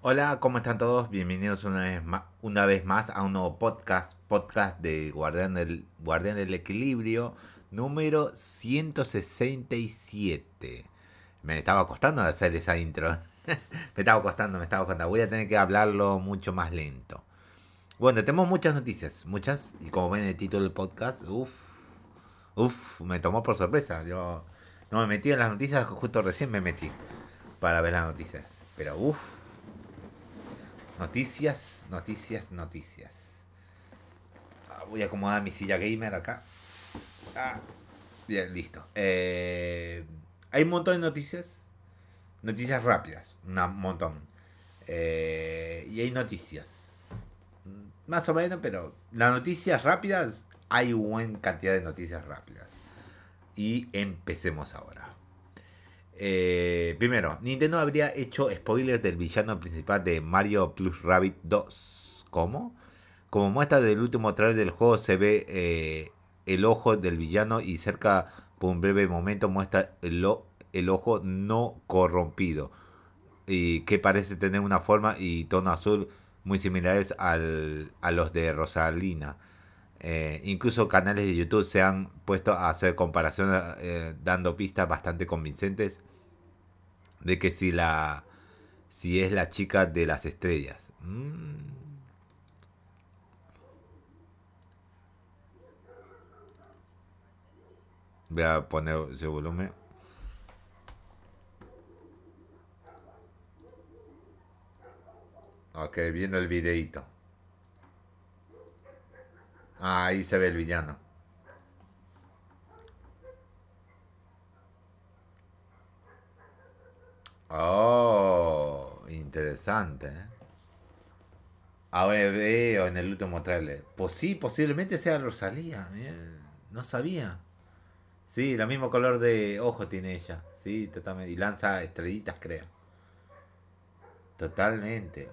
Hola, ¿cómo están todos? Bienvenidos una vez más, a un nuevo podcast, podcast de Guardián del, Guardián del Equilibrio, número 167. Me estaba costando hacer esa intro. me estaba costando, me estaba costando. Voy a tener que hablarlo mucho más lento. Bueno, tenemos muchas noticias, muchas, y como ven en el título del podcast, uff, uff, me tomó por sorpresa. Yo no me metí en las noticias, justo recién me metí para ver las noticias. Pero uff. Noticias, noticias, noticias. Ah, voy a acomodar mi silla gamer acá. Ah, bien, listo. Eh, hay un montón de noticias. Noticias rápidas. Un montón. Eh, y hay noticias. Más o menos, pero las noticias rápidas, hay buena cantidad de noticias rápidas. Y empecemos ahora. Eh, primero, Nintendo habría hecho spoilers del villano principal de Mario Plus Rabbit 2. ¿Cómo? Como muestra del último trailer del juego se ve eh, el ojo del villano y cerca por un breve momento muestra el, ojo no corrompido y que parece tener una forma y tono azul muy similares al, a los de Rosalina. Eh, incluso canales de YouTube se han puesto a hacer comparaciones dando pistas bastante convincentes de que si la si es la chica de las estrellas. Mm. Voy a poner ese volumen. Ok, viendo el videito. Ah, ahí se ve el villano. Oh, interesante. ¿eh? Ahora veo en el último trailer. Pues sí, posiblemente sea Rosalía. no sabía. Sí, el mismo color de ojo tiene ella. Sí, totalmente. Y lanza estrellitas, creo. Totalmente.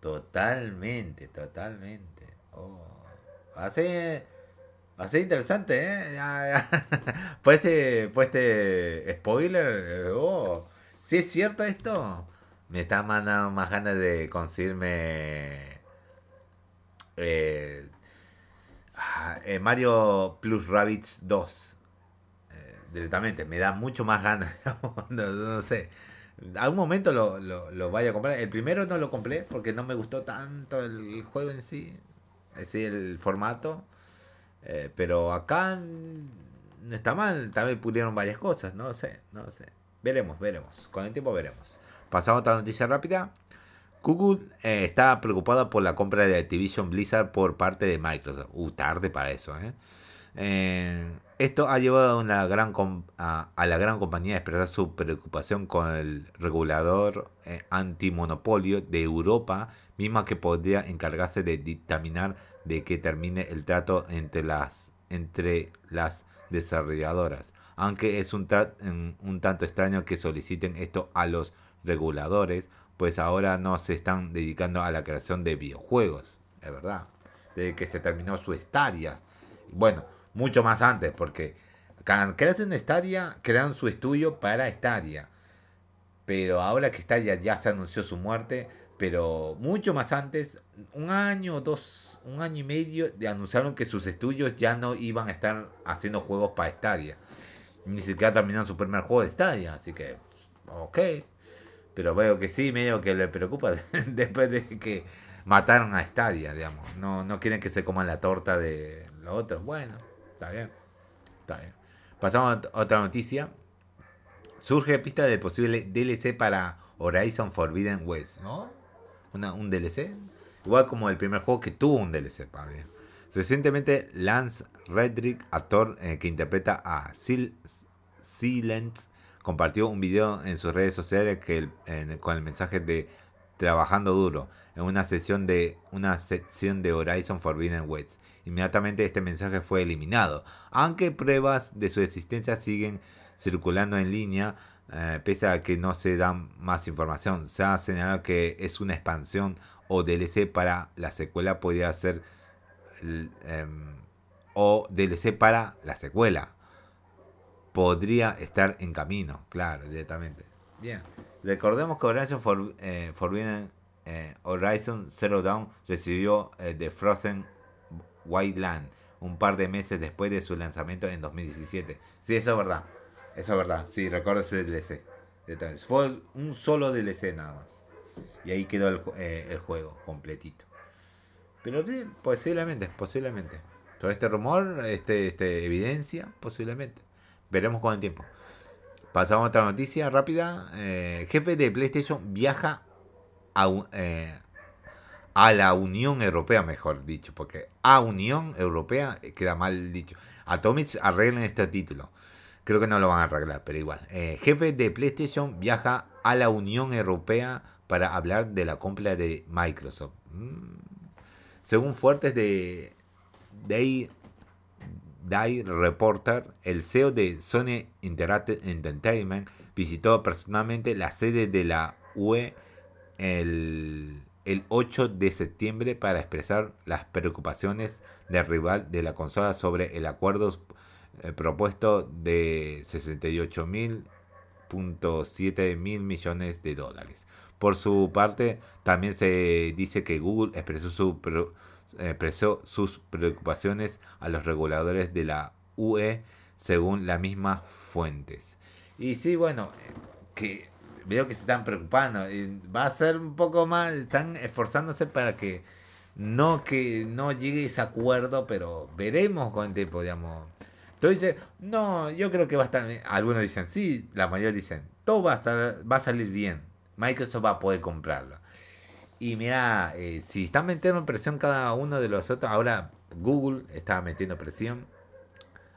Totalmente, totalmente. Oh. Hace. Hace interesante, ¿eh? Pues este, pues este spoiler. Eh, oh. Si es cierto esto, me está mandando más ganas de conseguirme eh, ah, eh, Mario Plus Rabbits 2. Eh, directamente, me da mucho más ganas. no, sé. Algún momento lo, lo, vaya a comprar. El primero no lo compré porque no me gustó tanto el juego en sí. Decir, el formato. pero acá no está mal. También pudieron varias cosas. No sé, no sé. Veremos, veremos. Con el tiempo veremos. Pasamos a otra noticia rápida. Google eh, está preocupada por la compra de Activision Blizzard por parte de Microsoft. Uh, tarde para eso, ¿eh? eh esto ha llevado a, gran a, la gran compañía a expresar su preocupación con el regulador eh, antimonopolio de Europa, misma que podría encargarse de dictaminar de que termine el trato entre las, entre las desarrolladoras aunque es un, un tanto extraño que soliciten esto a los reguladores, pues ahora no se están dedicando a la creación de videojuegos, es verdad, desde que se terminó su estadia. Bueno, mucho más antes, porque crearon Stadia, crearon su estudio para Stadia. Pero ahora que Stadia ya se anunció su muerte, pero mucho más antes, un año, dos, un año y medio, anunciaron que sus estudios ya no iban a estar haciendo juegos para Stadia ni siquiera terminaron su primer juego de Stadia, así que, ok. Pero veo que sí, medio que le preocupa después de que mataron a Stadia, digamos. No, no quieren que se coman la torta de los otros. Bueno, está bien. Está bien. Pasamos a otra noticia. Surge pista del posible DLC para Horizon Forbidden West, ¿no? Una, un DLC. Igual como el primer juego que tuvo un DLC, para Recientemente, Lance Redrick, actor eh, que interpreta a Silence, compartió un video en sus redes sociales con el mensaje de trabajando duro en una sesión de una sección de Horizon Forbidden West. Inmediatamente este mensaje fue eliminado, aunque pruebas de su existencia siguen circulando en línea. Eh, pese a que no se dan más información, se ha señalado que es una expansión o DLC para la secuela, podría ser Em, o DLC para la secuela. Podría estar en camino, claro, directamente. Bien, Recordemos que Horizon For, eh, Forbidden eh, Horizon Zero Dawn recibió eh, The Frozen Wildland un par de meses después de su lanzamiento en 2017. Sí, eso es verdad. Eso es verdad. Sí, recuerdo ese DLC. Fue un solo DLC nada más. Y ahí quedó el, el juego completito. Pero sí, posiblemente, posiblemente. Todo este rumor, este, este evidencia, posiblemente. Veremos con el tiempo. Pasamos a otra noticia rápida. Eh, jefe de PlayStation viaja a, eh, a la Unión Europea, mejor dicho, porque a Unión Europea queda mal dicho. Atomics arreglen este título. Creo que no lo van a arreglar, pero igual. Eh, jefe de PlayStation viaja a la Unión Europea para hablar de la compra de Microsoft. Mm. Según fuertes de Day, Day Reporter, el CEO de Sony Interactive Entertainment visitó personalmente la sede de la UE el, el 8 de septiembre para expresar las preocupaciones del rival de la consola sobre el acuerdo eh, propuesto de 68.7 mil millones de dólares. Por su parte, también se dice que Google expresó, su, expresó sus preocupaciones a los reguladores de la UE según las mismas fuentes. Y sí, bueno, que veo que se están preocupando. Va a ser un poco más, están esforzándose para que no que no llegue ese acuerdo, pero veremos con tiempo. Entonces, no, yo creo que va a estar bien. Algunos dicen sí, la mayoría dicen, todo va a estar, va a salir bien. Microsoft va a poder comprarlo. Y mira, eh, si están metiendo presión cada uno de los otros, ahora Google está metiendo presión.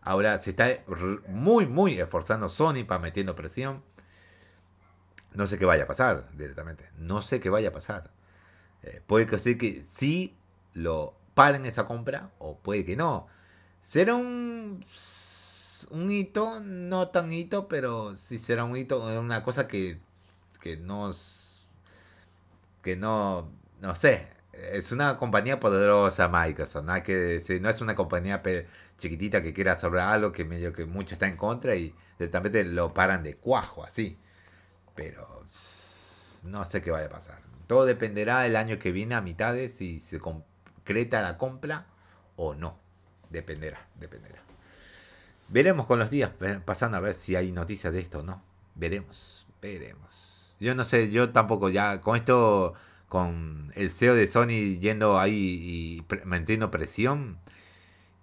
Ahora se está muy, muy esforzando Sony para metiendo presión. No sé qué vaya a pasar directamente. No sé qué vaya a pasar. Eh, puede que sí que sí lo paren esa compra o puede que no. Será un, un hito, no tan hito, pero sí será un hito, una cosa que que no que no no sé es una compañía poderosa Microsoft no que decir, no es una compañía chiquitita que quiera sobre algo que medio que mucho está en contra y directamente lo paran de cuajo así. Pero no sé qué vaya a pasar. Todo dependerá el año que viene a mitades si se concreta la compra o no. Dependerá dependerá. Veremos con los días pasando a ver si hay noticias de esto o no. Veremos veremos yo no sé, yo tampoco ya con esto, con el CEO de Sony yendo ahí y manteniendo presión,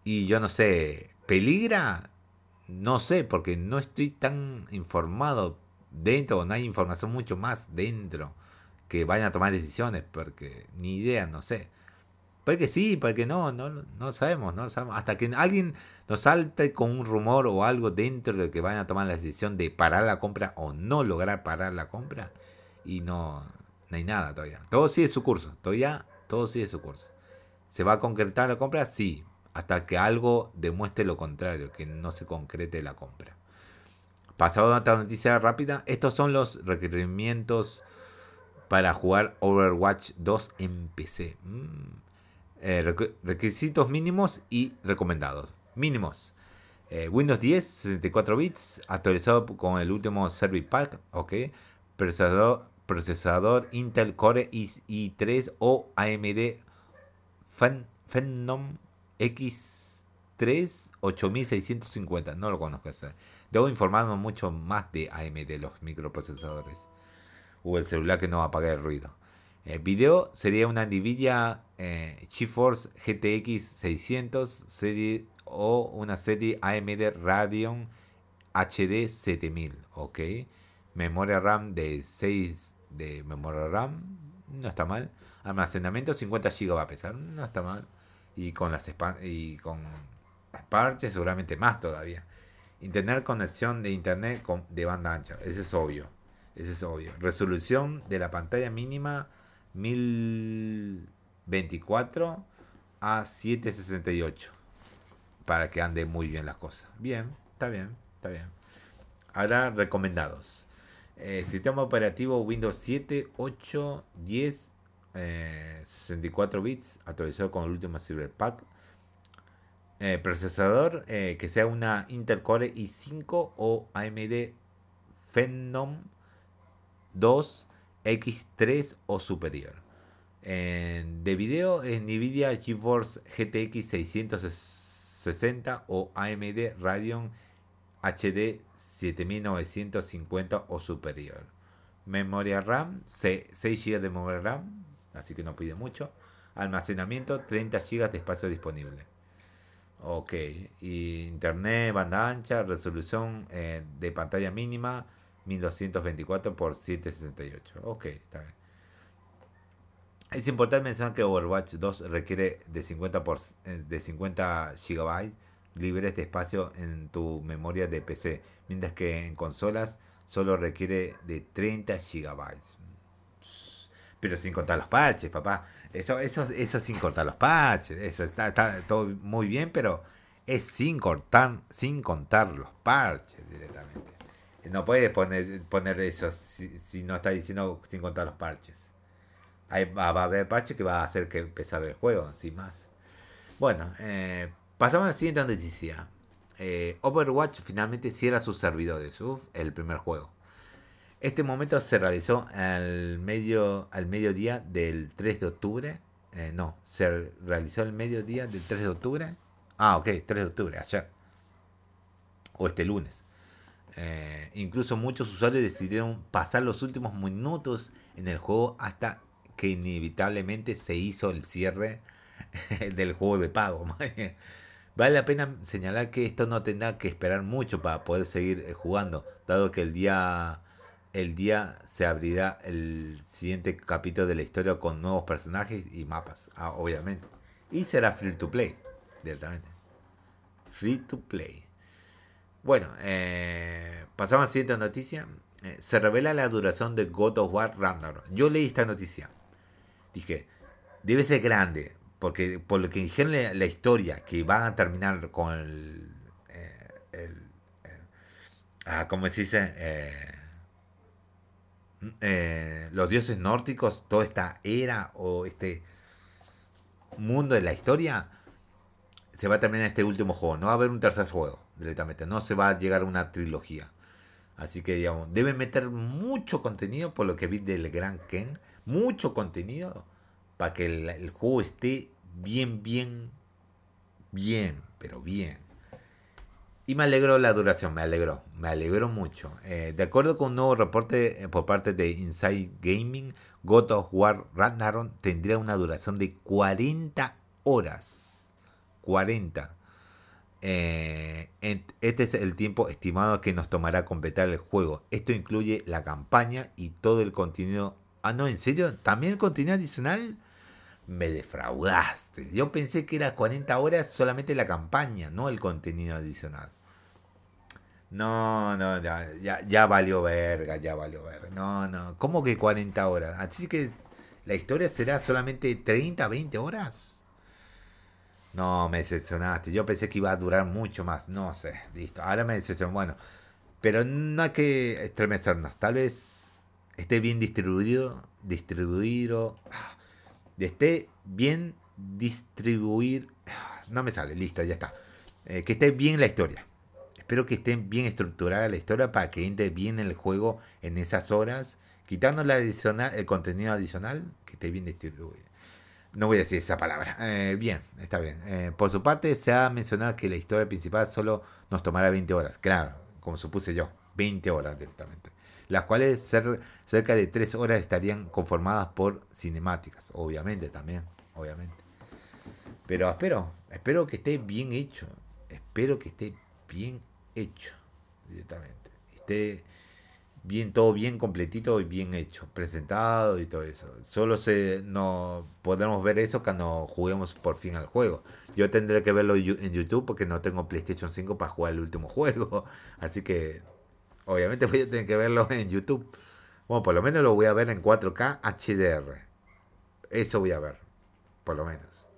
y yo no sé, ¿peligra? No sé, porque no estoy tan informado dentro, no hay información mucho más dentro que vayan a tomar decisiones, porque ni idea, no sé. Puede que sí, puede que no, no, no sabemos, no sabemos. Hasta que alguien nos salte con un rumor o algo dentro de que vayan a tomar la decisión de parar la compra o no lograr parar la compra. Y no, no hay nada todavía. Todo sigue su curso, todavía todo sigue su curso. ¿Se va a concretar la compra? Sí, hasta que algo demuestre lo contrario, que no se concrete la compra. Pasado a otra noticia rápida, estos son los requerimientos para jugar Overwatch 2 en PC. Mm. Eh, requisitos mínimos y recomendados. Mínimos. Eh, Windows 10, 64 bits, actualizado con el último Service Pack, ok. Procesador, procesador Intel Core i3 o AMD Phenom X3 8650. No lo conozco. Debo informarme mucho más de AMD, los microprocesadores. O el celular que no apaga el ruido. El video sería una Nvidia eh, GeForce GTX 600 serie o una serie AMD Radeon HD 7000, ok. Memoria RAM de 6 de memoria RAM, no está mal. Almacenamiento 50 GB va a pesar, no está mal. Y con las y con parches seguramente más todavía. Tener conexión de internet con, de banda ancha, eso es obvio. Eso es obvio. Resolución de la pantalla mínima 1024 a 768 para que ande muy bien las cosas. Bien, está bien, está bien. Ahora recomendados. Eh, sistema operativo Windows 7, 8, 10, 64 bits, actualizado con el último Cyberpack. Eh, procesador eh, que sea una Intel Core i5 o AMD Phenom 2, X3 o superior. de video es Nvidia GeForce GTX 660 o AMD Radeon HD 7950 o superior. Memoria RAM, 6 GB de memoria RAM, así que no pide mucho. Almacenamiento, 30 GB de espacio disponible. Ok, internet, banda ancha, resolución eh, de pantalla mínima, 1224 x 768. Ok, está bien. Es importante mencionar que Overwatch 2 requiere de 50, por, eh, de 50 GB libres de espacio en tu memoria de PC, mientras que en consolas solo requiere de 30 GB. Pero sin contar los parches, papá. Eso, eso, eso sin cortar los parches. Eso está, está todo muy bien, pero es sin cortar, sin contar los parches directamente. No puedes poner, poner eso si, no está diciendo sin contar los parches. Ahí va, va, a haber parches que va a hacer que empezar el juego, sin más. Bueno, eh, pasamos a la siguiente noticia. Eh, Overwatch finalmente cierra sus servidores. Uf, el primer juego. Este momento se realizó al, medio, al mediodía del 3 de octubre. Eh, no, se realizó el mediodía del 3 de octubre. Ah, ok, 3 de octubre, ayer. O este lunes. Eh, incluso muchos usuarios decidieron pasar los últimos minutos en el juego hasta que inevitablemente se hizo el cierre del juego de pago. Vale la pena señalar que esto no tendrá que esperar mucho para poder seguir eh, jugando, dado que el día, el día se abrirá el siguiente capítulo de la historia con nuevos personajes y mapas, ah, obviamente. Y será free to play, directamente. Free to play. Bueno, eh, pasamos a la siguiente noticia. Eh, se revela la duración de God of War Ragnarok. Yo leí esta noticia. Dije, debe ser grande. Porque por lo que dijeron la, historia, que van a terminar con el. Eh, eh, ah, ¿Cómo se dice? Los dioses nórdicos, toda esta era o este mundo de la historia, se va a terminar este último juego. No va a haber un tercer juego directamente. No se va a llegar a una trilogía. Así que, digamos, deben meter mucho contenido, por lo que vi del Gran Ken. Mucho contenido para que el, juego esté bien, bien, bien, pero bien. Y me alegró la duración, me alegró, me alegró mucho. Eh, de acuerdo con un nuevo reporte eh, por parte de Inside Gaming, God of War Ragnarok tendría una duración de 40 horas. 40. Eh, este es el tiempo estimado que nos tomará completar el juego. Esto incluye la campaña y todo el contenido. Ah, no, ¿en serio? ¿También el contenido adicional? Me defraudaste. Yo pensé que era 40 horas solamente la campaña, no el contenido adicional. No, no, ya, ya, valió verga, ya valió verga. No, no. ¿Cómo que 40 horas? Así que la historia será solamente 30, 20 horas. No, me decepcionaste. Yo pensé que iba a durar mucho más. No sé, listo. Ahora me decepcionó. Bueno, pero no hay que estremecernos. Tal vez esté bien distribuido. Distribuido. Ah, esté bien distribuir. Ah, no me sale, listo, ya está. Eh, que esté bien la historia. Espero que esté bien estructurada la historia para que entre bien el juego en esas horas. Quitando la adicional, el contenido adicional, que esté bien distribuido. No voy a decir esa palabra. Eh, bien, está bien. Eh, por su parte, se ha mencionado que la historia principal solo nos tomará 20 horas. Claro, como supuse yo, 20 horas directamente. Las cuales cerca de 3 horas estarían conformadas por cinemáticas, obviamente también, obviamente. Pero espero, espero que esté bien hecho. Espero que esté bien hecho directamente. Esté bien todo bien completito y bien hecho, presentado y todo eso. Solo se no podemos ver eso cuando juguemos por fin al juego. Yo tendré que verlo en YouTube porque no tengo PlayStation 5 para jugar el último juego, así que obviamente voy a tener que verlo en YouTube. Bueno, por lo menos lo voy a ver en 4K HDR. Eso voy a ver, por lo menos.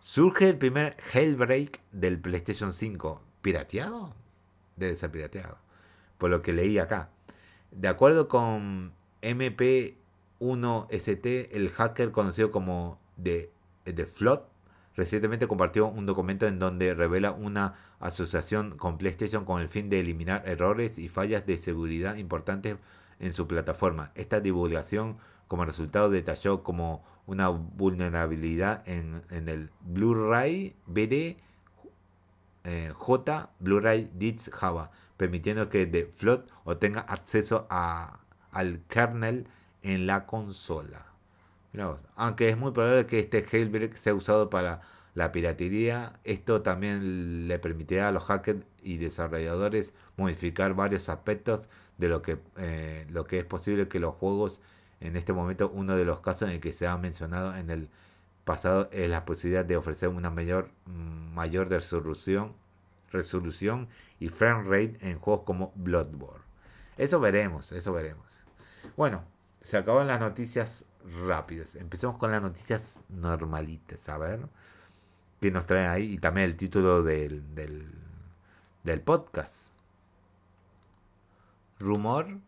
Surge el primer Hellbreak del PlayStation 5. ¿Pirateado? Debe ser pirateado. Por lo que leí acá. De acuerdo con MP1ST, el hacker conocido como The, Flood recientemente compartió un documento en donde revela una asociación con PlayStation con el fin de eliminar errores y fallas de seguridad importantes en su plataforma. Esta divulgación como resultado detalló como una vulnerabilidad en, el Blu-ray BD eh, J Blu-ray Disc Java, permitiendo que The Flood obtenga acceso a, al kernel en la consola. Aunque es muy probable que este jailbreak sea usado para la piratería, esto también le permitirá a los hackers y desarrolladores modificar varios aspectos de lo que, eh, lo que es posible que los juegos, en este momento uno de los casos en el que se ha mencionado en el pasado es la posibilidad de ofrecer una mayor, mm, mayor resolución, resolución y frame rate en juegos como Bloodborne. Eso veremos, eso veremos. Bueno, se acaban las noticias rápidas. Empecemos con las noticias normalitas, a ver qué nos traen ahí y también el título del, del, podcast. Rumor,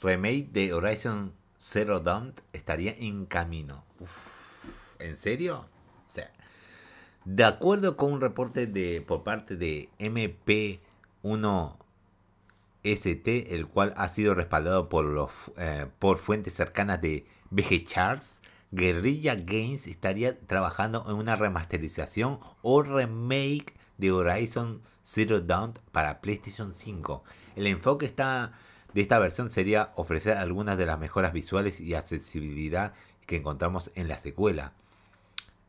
remake de Horizon Zero Dawn estaría en camino. ¿En serio? O sea, de acuerdo con un reporte de por parte de MP1 ST, el cual ha sido respaldado por, los, eh, por fuentes cercanas de BG Charts, Guerrilla Games estaría trabajando en una remasterización o remake de Horizon Zero Dawn para PlayStation 5. El enfoque de esta versión sería ofrecer algunas de las mejoras visuales y accesibilidad que encontramos en la secuela.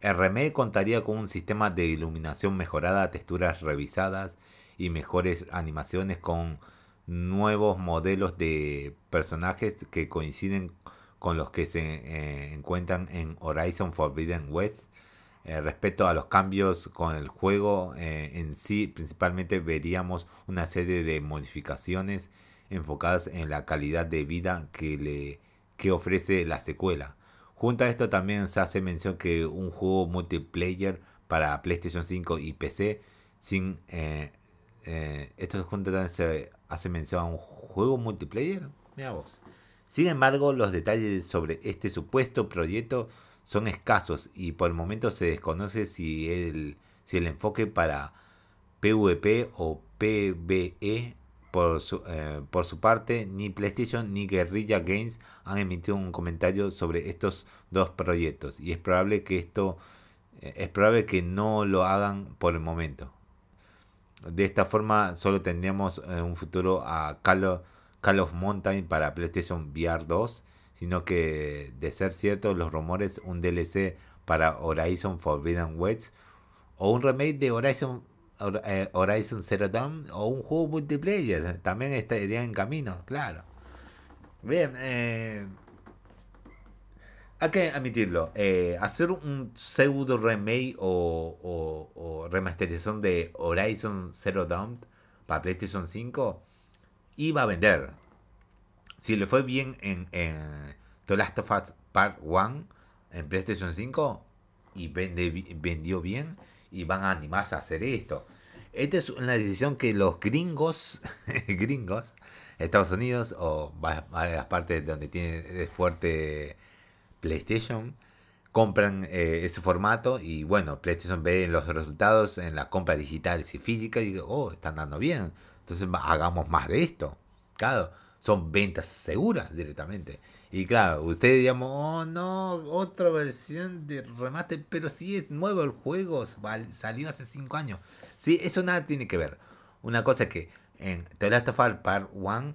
El remake contaría con un sistema de iluminación mejorada, texturas revisadas y mejores animaciones con nuevos modelos de personajes que coinciden con los que se eh, encuentran en Horizon Forbidden West. Eh, respecto a los cambios con el juego eh, en sí, principalmente veríamos una serie de modificaciones enfocadas en la calidad de vida que, le, que ofrece la secuela. Junto a esto también se hace mención que un juego multiplayer para PlayStation 5 y PC sin esto junto también se hace mención a un juego multiplayer. Mira vos. Sin embargo, los detalles sobre este supuesto proyecto son escasos y por el momento se desconoce si el, si el enfoque para PvP o PvE por su, eh, por su parte, ni PlayStation ni Guerrilla Games han emitido un comentario sobre estos dos proyectos y es probable que esto eh, es probable que no lo hagan por el momento. De esta forma solo tendríamos en eh, un futuro a Call of, Mountain para PlayStation VR 2, sino que de ser cierto los rumores un DLC para Horizon Forbidden West o un remake de Horizon Horizon Zero Dawn o un juego multiplayer también estaría en camino, claro. Bien, eh, hay que admitirlo, eh, hacer un pseudo remake o, remasterización de Horizon Zero Dawn para PlayStation 5 iba a vender. Si le fue bien en, The Last of Us Part 1 en PlayStation 5 y vende, vendió bien y van a animarse a hacer esto. Esta es una decisión que los gringos, gringos, Estados Unidos o varias partes donde tiene fuerte PlayStation compran eh, ese formato y bueno, PlayStation ve los resultados en la compra digital y física y digo, oh, están dando bien. Entonces hagamos más de esto. Claro, son ventas seguras directamente. Y claro, ustedes digamos, oh no, otra versión de remate, pero si es nuevo el juego, salió hace 5 años. Sí, eso nada tiene que ver. Una cosa es que en The Last of Us Part 1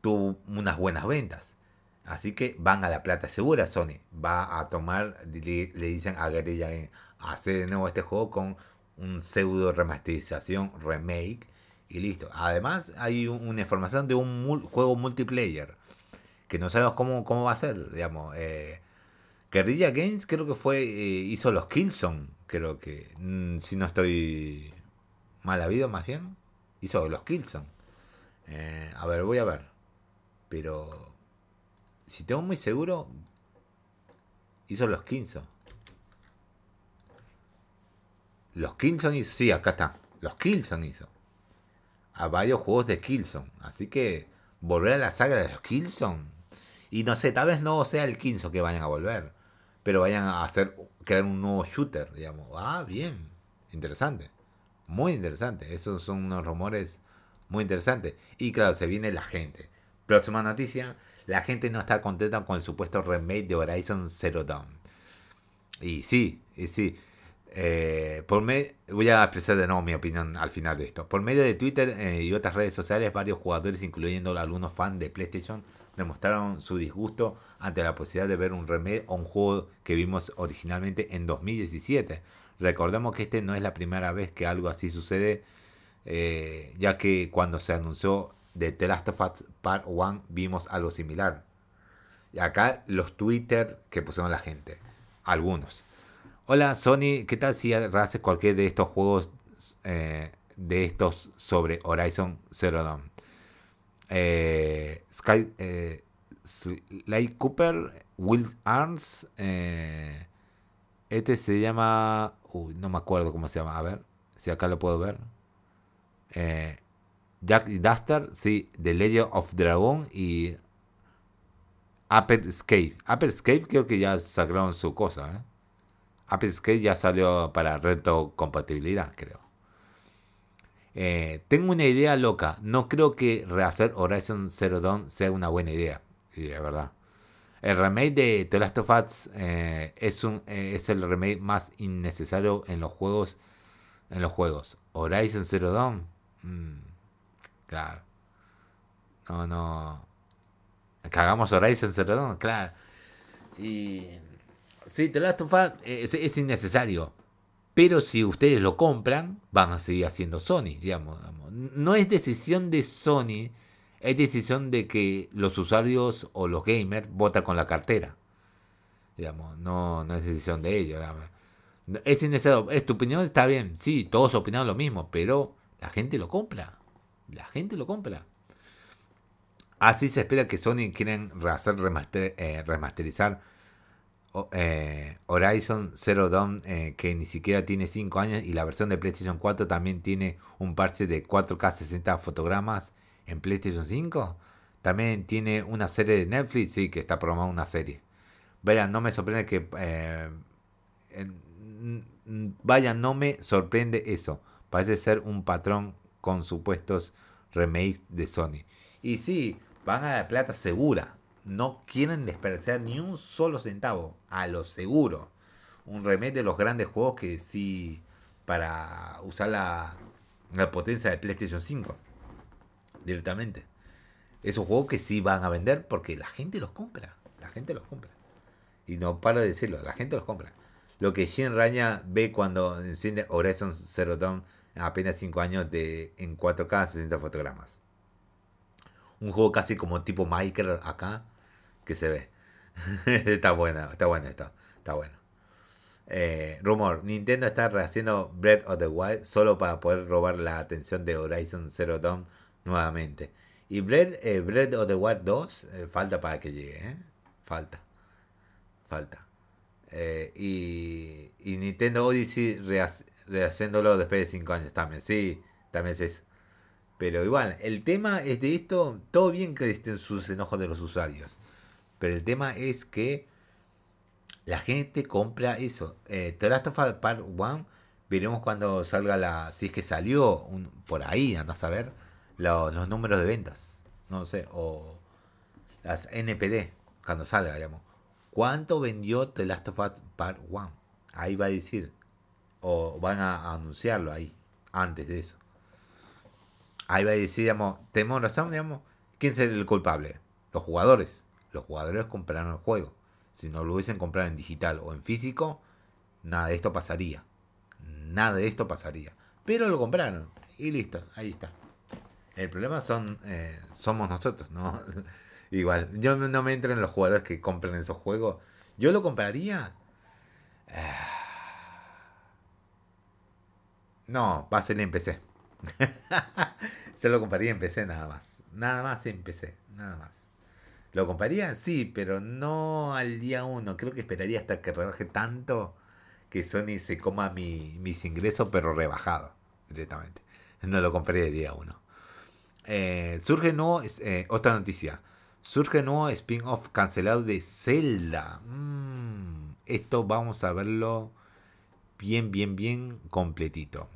tuvo unas buenas ventas. Así que van a la plata segura, Sony. Va a tomar, le, dicen a Guerrilla hacer de nuevo este juego con un pseudo remasterización, remake y listo. Además, hay una información de un juego multiplayer que no sabemos cómo, cómo va a ser, digamos. Eh, Guerrilla Games creo que fue, eh, hizo los Killzone, creo que, mm, si no estoy mal habido más bien, hizo los Killzone. Eh, a ver, voy a ver. Pero si tengo muy seguro, hizo los Kinson. Los Kilson hizo, sí, acá está. Los Kilson hizo. A varios juegos de Kilson. Así que volver a la saga de los Kilson. Y no sé, tal vez no sea el Kilson que vayan a volver. Pero vayan a hacer, crear un nuevo shooter, digamos. Ah, bien. Interesante. Muy interesante. Esos son unos rumores muy interesantes. Y claro, se viene la gente. Próxima noticia la gente no está contenta con el supuesto remake de Horizon Zero Dawn. Y sí, y sí. Eh, por me voy a expresar de nuevo mi opinión al final de esto. Por medio de Twitter eh, y otras redes sociales, varios jugadores, incluyendo algunos fans de PlayStation, demostraron su disgusto ante la posibilidad de ver un remake o un juego que vimos originalmente en 2017. Recordemos que este no es la primera vez que algo así sucede, eh, ya que cuando se anunció de The Last of Us Part 1 vimos algo similar. Y acá los Twitter que pusieron la gente, algunos. Hola Sony, ¿qué tal si haces cualquier de estos juegos eh, de estos sobre Horizon Zero Dawn? Eh, Sky, eh, Cooper, Will Arms, eh, este se llama, uy, no me acuerdo cómo se llama, a ver, si acá lo puedo ver. Eh, Jack Duster, sí, The Legend of Dragon y Upper Escape. Upper Escape creo que ya sacaron su cosa, ¿eh? Upper Escape ya salió para reto compatibilidad, creo. Eh, tengo una idea loca. No creo que rehacer Horizon Zero Dawn sea una buena idea. Sí, es verdad. El remake de The Last of Us eh, es, un, eh, es el remake más innecesario en los juegos. En los juegos. Horizon Zero Dawn. Mm, claro. No, no. Cagamos Horizon Zero Dawn, claro. Y. Sí, The Last of Us es, es innecesario. Pero si ustedes lo compran, van a seguir haciendo Sony, digamos. No es decisión de Sony, es decisión de que los usuarios o los gamers votan con la cartera. Digamos, no, no es decisión de ellos. Es innecesario. Es, tu opinión está bien. Sí, todos opinaron lo mismo, pero la gente lo compra. La gente lo compra. Así se espera que Sony quieren hacer eh, remasterizar eh, Horizon Zero Dawn eh, que ni siquiera tiene 5 años y la versión de PlayStation 4 también tiene un parche de 4K 60 fotogramas en PlayStation 5. También tiene una serie de Netflix, sí, que está programada una serie. Vaya, no me sorprende que... Eh, vaya, no me sorprende eso. Parece ser un patrón con supuestos remakes de Sony. Y sí, van a la plata segura no quieren desperdiciar ni un solo centavo, a lo seguro. Un remake de los grandes juegos que sí, para usar la, la potencia de PlayStation 5 directamente. Esos juegos que sí van a vender porque la gente los compra. La gente los compra. Y no paro de decirlo, la gente los compra. Lo que Shin Raña ve cuando enciende Horizon Zero Dawn apenas 5 años de, en 4K 60 fotogramas. Un juego casi como tipo Michael acá, que se ve. está buena, está buena, está, está bueno. Eh, rumor, Nintendo está rehaciendo Breath of the Wild solo para poder robar la atención de Horizon Zero Dawn nuevamente. Y Breath, eh, Breath of the Wild 2 eh, falta para que llegue, ¿eh? Falta. Falta. Eh, y, y, Nintendo Odyssey rehaciéndolo después de 5 años también. Sí, también es eso. Pero igual, el tema es de esto, todo bien que estén sus enojos de los usuarios. Pero el tema es que la gente compra eso. Eh, The Last of Us Part 1, veremos cuando salga la. Si es que salió por ahí, andas a ver los, los números de ventas. No sé, o las NPD, cuando salga, digamos. ¿Cuánto vendió The Last of Us Part 1? Ahí va a decir. O van a anunciarlo ahí, antes de eso. Ahí va a decir, digamos, tenemos razón, digamos, ¿quién es el culpable? Los jugadores los jugadores compraron el juego. Si no lo hubiesen comprado en digital o en físico, nada de esto pasaría. Nada de esto pasaría. Pero lo compraron y listo, ahí está. El problema son eh, somos nosotros, ¿no? Igual, yo no me entro en los jugadores que compran esos juegos. Yo lo compraría. No, va a ser en PC. Se lo compraría en PC nada más. Nada más en PC, nada más. ¿Lo compraría? Sí, pero no al día uno. Creo que esperaría hasta que rebaje tanto que Sony se coma mi, mis ingresos, pero rebajado directamente. No lo compraría el día uno. Eh, surge nuevo, eh, otra noticia. Surge nuevo spin-off cancelado de Zelda. Mm, esto vamos a verlo bien, bien, bien completito.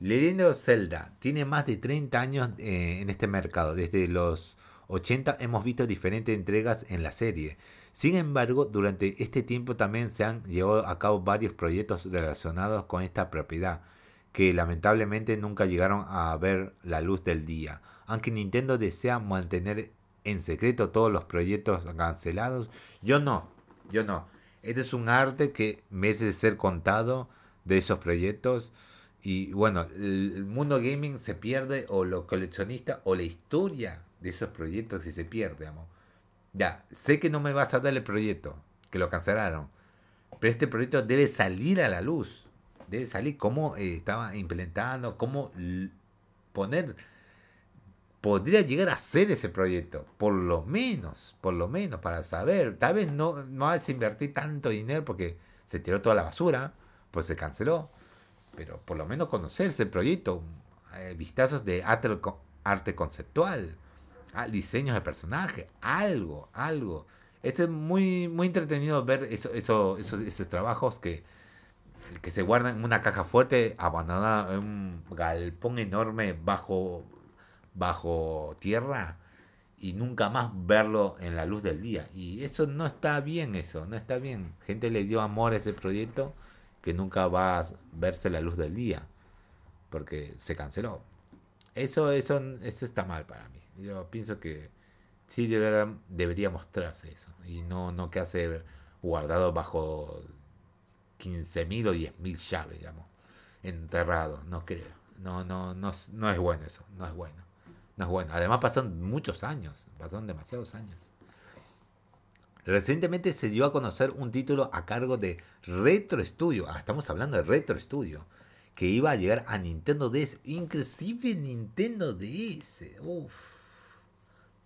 Leyendo Zelda tiene más de 30 años eh, en este mercado, desde los 80 hemos visto diferentes entregas en la serie. Sin embargo, durante este tiempo también se han llevado a cabo varios proyectos relacionados con esta propiedad, que lamentablemente nunca llegaron a ver la luz del día. Aunque Nintendo desea mantener en secreto todos los proyectos cancelados, yo no, yo no. Este es un arte que merece ser contado de esos proyectos. Y bueno, el mundo gaming se pierde o lo coleccionista o la historia de esos proyectos que se pierde, amor. Ya, sé que no me vas a dar el proyecto, que lo cancelaron. Pero este proyecto debe salir a la luz. Debe salir cómo eh, estaba implementando, cómo poner... Podría llegar a ser ese proyecto, por lo menos, por lo menos, para saber. Tal vez no, no vas a invertir tanto dinero porque se tiró toda la basura, pues se canceló. Pero por lo menos conocer ese proyecto, eh, vistazos de arte, arte conceptual diseños de personajes, algo, algo. Este es muy, muy entretenido ver eso, eso, esos, esos trabajos que, que se guardan en una caja fuerte, abandonada en un galpón enorme bajo, bajo tierra y nunca más verlo en la luz del día. Y eso no está bien, eso, no está bien. Gente le dio amor a ese proyecto que nunca va a verse la luz del día porque se canceló. Eso, eso, eso está mal para mí. Yo pienso que sí debería, mostrarse eso y no, no quedarse guardado bajo 15.000 o 10.000 llaves, digamos, enterrado, no creo. No, no, no, no es bueno eso, no es bueno. No es bueno. Además pasaron muchos años, pasaron demasiados años. Recientemente se dio a conocer un título a cargo de Retro Studio. Ah, estamos hablando de Retro Studio. Que iba a llegar a Nintendo DS. Inclusive Nintendo DS. Uf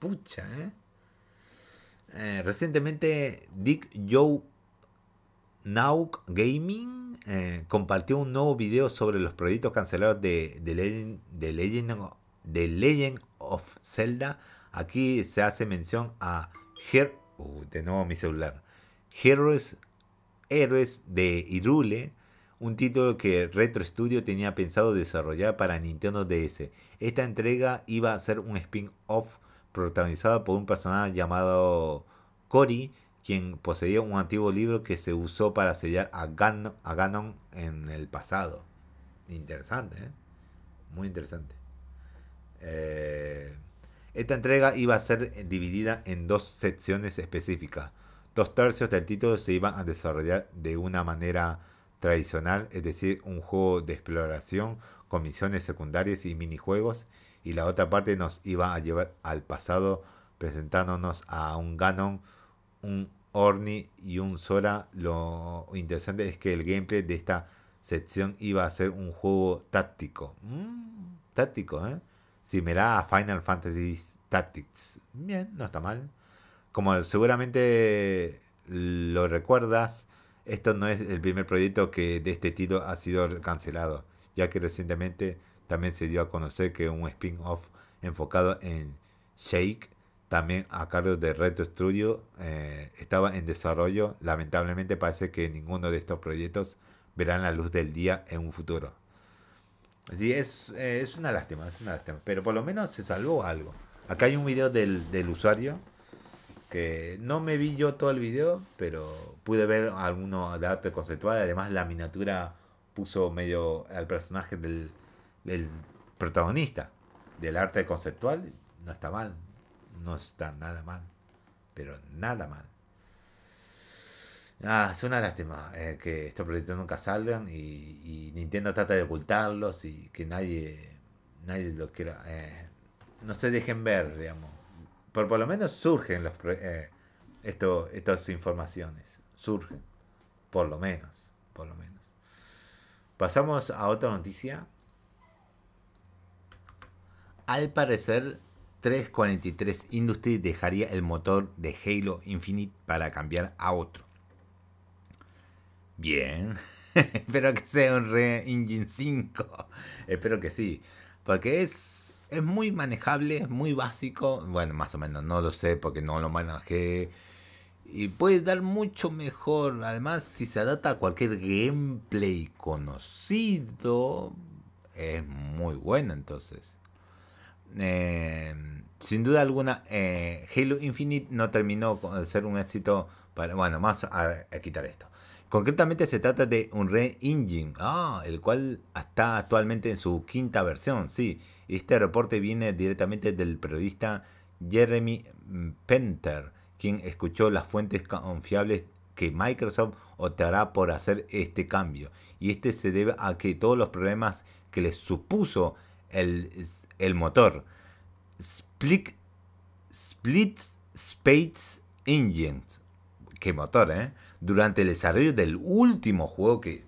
Pucha, ¿eh? ¿eh? recientemente Dick Joe Nauk Gaming eh, compartió un nuevo video sobre los proyectos cancelados de, de, Legend, de, Legend, of Zelda. Aquí se hace mención a Her de nuevo mi celular. Heroes, Héroes de Irule, un título que Retro Studio tenía pensado desarrollar para Nintendo DS. Esta entrega iba a ser un spin-off protagonizada por un personaje llamado Cory, quien poseía un antiguo libro que se usó para sellar a, Ganon, en el pasado. Interesante, ¿eh? Muy interesante. Eh, esta entrega iba a ser dividida en dos secciones específicas. Dos tercios del título se iban a desarrollar de una manera tradicional, es decir, un juego de exploración con misiones secundarias y minijuegos, y la otra parte nos iba a llevar al pasado presentándonos a un Ganon, un Orni y un Sora. Lo interesante es que el gameplay de esta sección iba a ser un juego táctico. Mm, táctico, ¿eh? Similar a Final Fantasy Tactics. Bien, no está mal. Como seguramente lo recuerdas, esto no es el primer proyecto que de este título ha sido cancelado, ya que recientemente también se dio a conocer que un spin-off enfocado en Shake, también a cargo de Retro Studio, eh, estaba en desarrollo. Lamentablemente parece que ninguno de estos proyectos verán la luz del día en un futuro. Sí, es, eh, es una lástima, es una lástima. Pero por lo menos se salvó algo. Acá hay un video del, del usuario que no me vi yo todo el video, pero pude ver alguno de arte conceptual. Además, la miniatura puso medio al personaje del, el protagonista del arte conceptual no está mal, no está nada mal, pero nada mal. Ah, es una lástima eh, que estos proyectos nunca salgan y, Nintendo trata de ocultarlos y que nadie nadie lo quiera. Eh, no se dejen ver, digamos. Pero por lo menos surgen los eh, estas informaciones. Surgen. Por lo menos. Por lo menos. Pasamos a otra noticia. Al parecer, 343 Industries dejaría el motor de Halo Infinite para cambiar a otro. Bien, espero que sea un Re Engine 5. espero que sí, porque es, es muy manejable, es muy básico. Bueno, más o menos, no lo sé porque no lo manejé. Y puede dar mucho mejor. Además, si se adapta a cualquier gameplay conocido, es muy bueno entonces. Eh, sin duda alguna, eh, Halo Infinite no terminó de ser un éxito. Bueno, más a, quitar esto. Concretamente se trata de un Re Engine, ah, el cual está actualmente en su quinta versión, sí. Este reporte viene directamente del periodista Jeremy Penter, quien escuchó las fuentes confiables que Microsoft optará por hacer este cambio. Y este se debe a que todos los problemas que les supuso el, el motor Split, Split Space Engines, qué motor, ¿eh? Durante el desarrollo del último juego que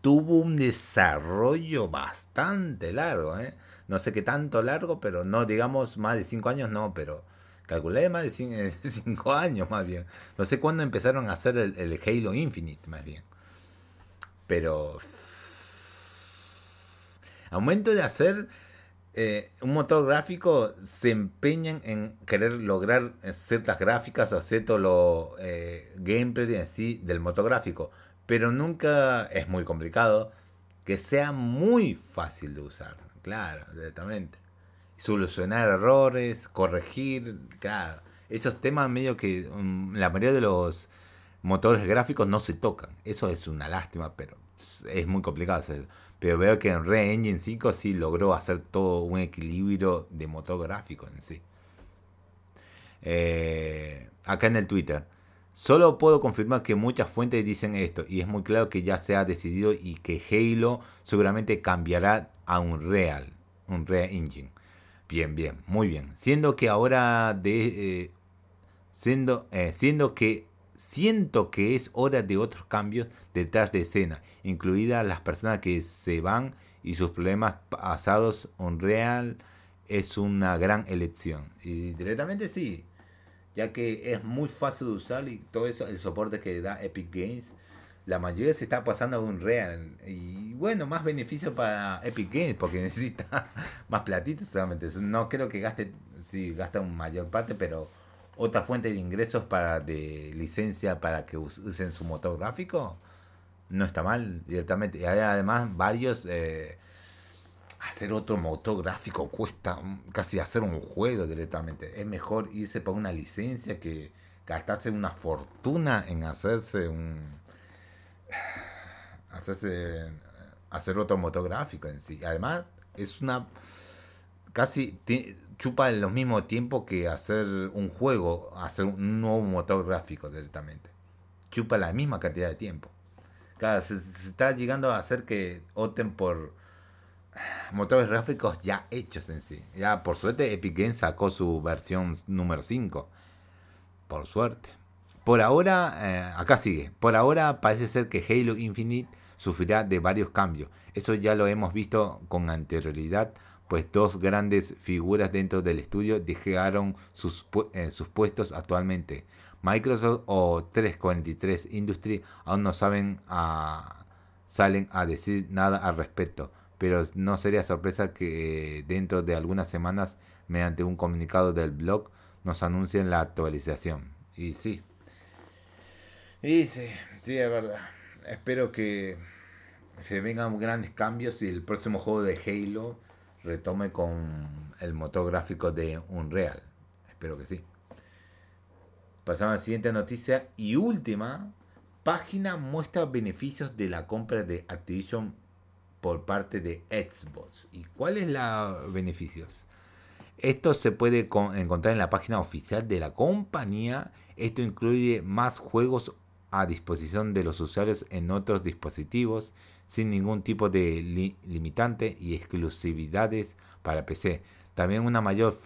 tuvo un desarrollo bastante largo, ¿eh? No sé qué tanto largo, pero no digamos más de 5 años, no, pero calculé más de 5 años más bien. No sé cuándo empezaron a hacer el, el Halo Infinite más bien. Pero... Al momento de hacer eh, un motor gráfico se empeñan en querer lograr eh, ciertas gráficas o cierto lo eh, gameplay del motor gráfico, pero nunca es muy complicado que sea muy fácil de usar, claro, directamente. Solucionar errores, corregir, claro. Esos temas medio que mm, la mayoría de los motores gráficos no se tocan. Eso es una lástima, pero es muy complicado hacerlo. Pero veo que en Re Engine 5 sí logró hacer todo un equilibrio de motor gráfico en sí. Eh, acá en el Twitter. Solo puedo confirmar que muchas fuentes dicen esto y es muy claro que ya se ha decidido y que Halo seguramente cambiará a un Real, un Real Engine. Bien, bien, muy bien. Siendo que ahora de eh, siendo eh, siendo que siento que es hora de otros cambios detrás de escena, incluidas las personas que se van y sus problemas pasados. Unreal es una gran elección. Y directamente sí, ya que es muy fácil de usar y todo eso, el soporte que da Epic Games, la mayoría se está pasando a Unreal. Y bueno, más beneficio para Epic Games porque necesita más platitos solamente. No creo que gaste, sí, gasta un mayor parte, pero otra fuente de ingresos para de licencia para que usen su motor gráfico, no está mal directamente. Y además varios... Eh, hacer otro motor gráfico cuesta casi hacer un juego directamente. Es mejor irse por una licencia que gastarse una fortuna en hacerse un... Hacerse... Hacer otro motor gráfico en sí. Además, es una... Casi chupa los mismo tiempo que hacer un juego, hacer un nuevo motor gráfico directamente. Chupa la misma cantidad de tiempo. Claro, se, está llegando a hacer que opten por motores gráficos ya hechos en sí. Ya por suerte Epic Games sacó su versión número 5. Por suerte. Por ahora, eh, acá sigue. Por ahora parece ser que Halo Infinite sufrirá de varios cambios. Eso ya lo hemos visto con anterioridad pues dos grandes figuras dentro del estudio dejaron sus, eh, sus puestos actualmente. Microsoft o 343 Industry aún no saben a, salen a decir nada al respecto, pero no sería sorpresa que eh, dentro de algunas semanas, mediante un comunicado del blog, nos anuncien la actualización. Y sí. Y sí, sí, es verdad. Espero que se vengan grandes cambios y el próximo juego de Halo retome con el motor gráfico de Unreal. Espero que sí. Pasamos a la siguiente noticia y última. Página muestra beneficios de la compra de Activision por parte de Xbox. ¿Y cuáles los beneficios? Esto se puede encontrar en la página oficial de la compañía. Esto incluye más juegos a disposición de los usuarios en otros dispositivos sin ningún tipo de limitante y exclusividades para PC. También una mayor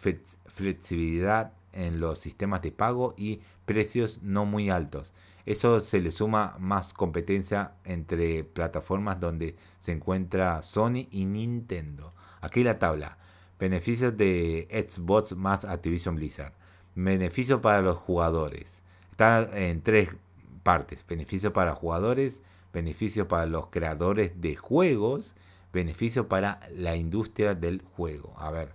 flexibilidad en los sistemas de pago y precios no muy altos. Eso se le suma más competencia entre plataformas donde se encuentra Sony y Nintendo. Aquí la tabla. Beneficios de Xbox más Activision Blizzard. Beneficios para los jugadores. Está en tres partes. Beneficios para jugadores, beneficio para los creadores de juegos, beneficio para la industria del juego. A ver,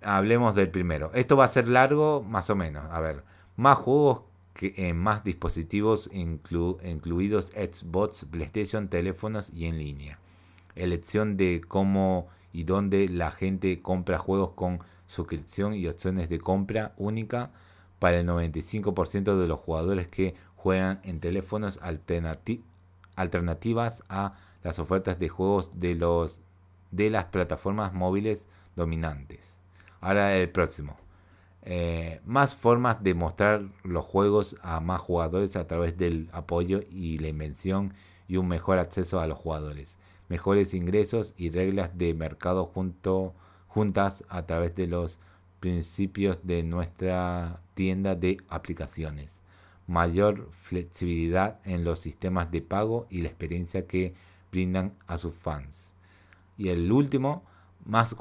hablemos del primero. Esto va a ser largo, más o menos. A ver, más juegos que en más dispositivos incluidos Xbox, PlayStation, teléfonos y en línea. Elección de cómo y dónde la gente compra juegos con suscripción y opciones de compra única para el 95% de los jugadores que juegan en teléfonos alternativas a las ofertas de juegos de, los, de las plataformas móviles dominantes. Ahora el próximo. Eh, más formas de mostrar los juegos a más jugadores a través del apoyo y la invención y un mejor acceso a los jugadores. Mejores ingresos y reglas de mercado juntas a través de los principios de nuestra tienda de aplicaciones. Mayor flexibilidad en los sistemas de pago y la experiencia que brindan a sus fans. Y el último, más,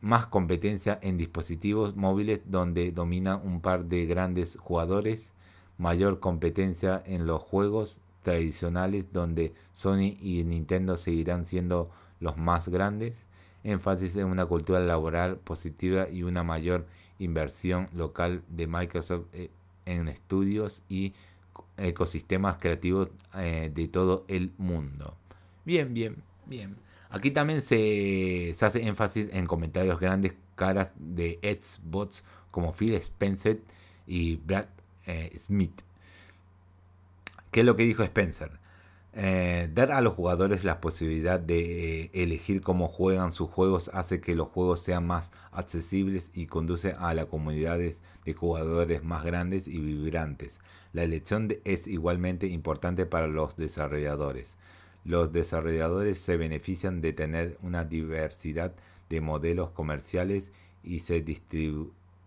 más competencia en dispositivos móviles donde domina un par de grandes jugadores, mayor competencia en los juegos tradicionales donde Sony y Nintendo seguirán siendo los más grandes, énfasis en una cultura laboral positiva y una mayor inversión local de Microsoft eh, en estudios y ecosistemas creativos eh, de todo el mundo. Bien, bien, bien. Aquí también se, hace énfasis en comentarios grandes caras de Xbox como Phil Spencer y Brad eh, Smith. ¿Qué es lo que dijo Spencer? Eh, dar a los jugadores la posibilidad de eh, elegir cómo juegan sus juegos hace que los juegos sean más accesibles y conduce a las comunidades de jugadores más grandes y vibrantes. La elección es igualmente importante para los desarrolladores. Los desarrolladores se benefician de tener una diversidad de modelos comerciales y,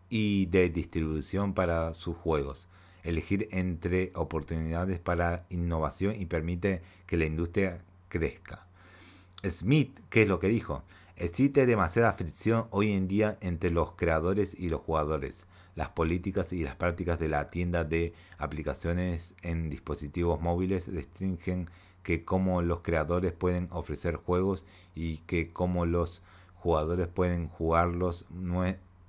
y de distribución para sus juegos. Elegir entre oportunidades para innovación y permite que la industria crezca. Smith, ¿qué es lo que dijo? Existe demasiada fricción hoy en día entre los creadores y los jugadores. Las políticas y las prácticas de la tienda de aplicaciones en dispositivos móviles restringen que cómo los creadores pueden ofrecer juegos y que cómo los jugadores pueden jugarlos.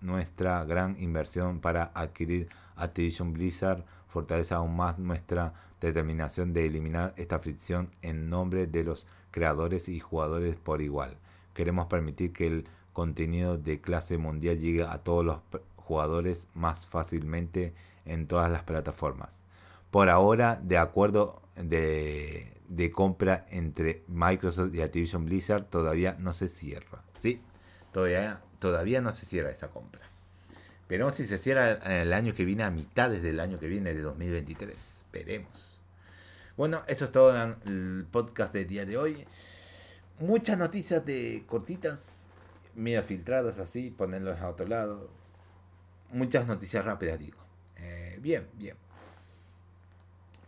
Nuestra gran inversión para adquirir Activision Blizzard fortalece aún más nuestra determinación de eliminar esta fricción en nombre de los creadores y jugadores por igual. Queremos permitir que el contenido de clase mundial llegue a todos los jugadores más fácilmente en todas las plataformas. Por ahora, de acuerdo de, de compra entre Microsoft y Activision Blizzard todavía no se cierra. ¿sí? Todavía, todavía no se cierra esa compra. Veremos si se cierra el año que viene, a mitad del año que viene, de 2023. Veremos. Bueno, eso es todo el podcast del día de hoy. Muchas noticias de cortitas, medio filtradas así, ponerlas a otro lado. Muchas noticias rápidas, digo. Eh, bien, bien.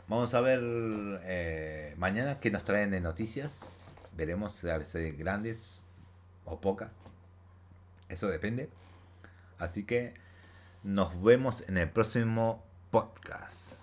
Vamos a ver eh, mañana qué nos traen de noticias. Veremos a veces grandes o pocas. Eso depende. Así que nos vemos en el próximo podcast.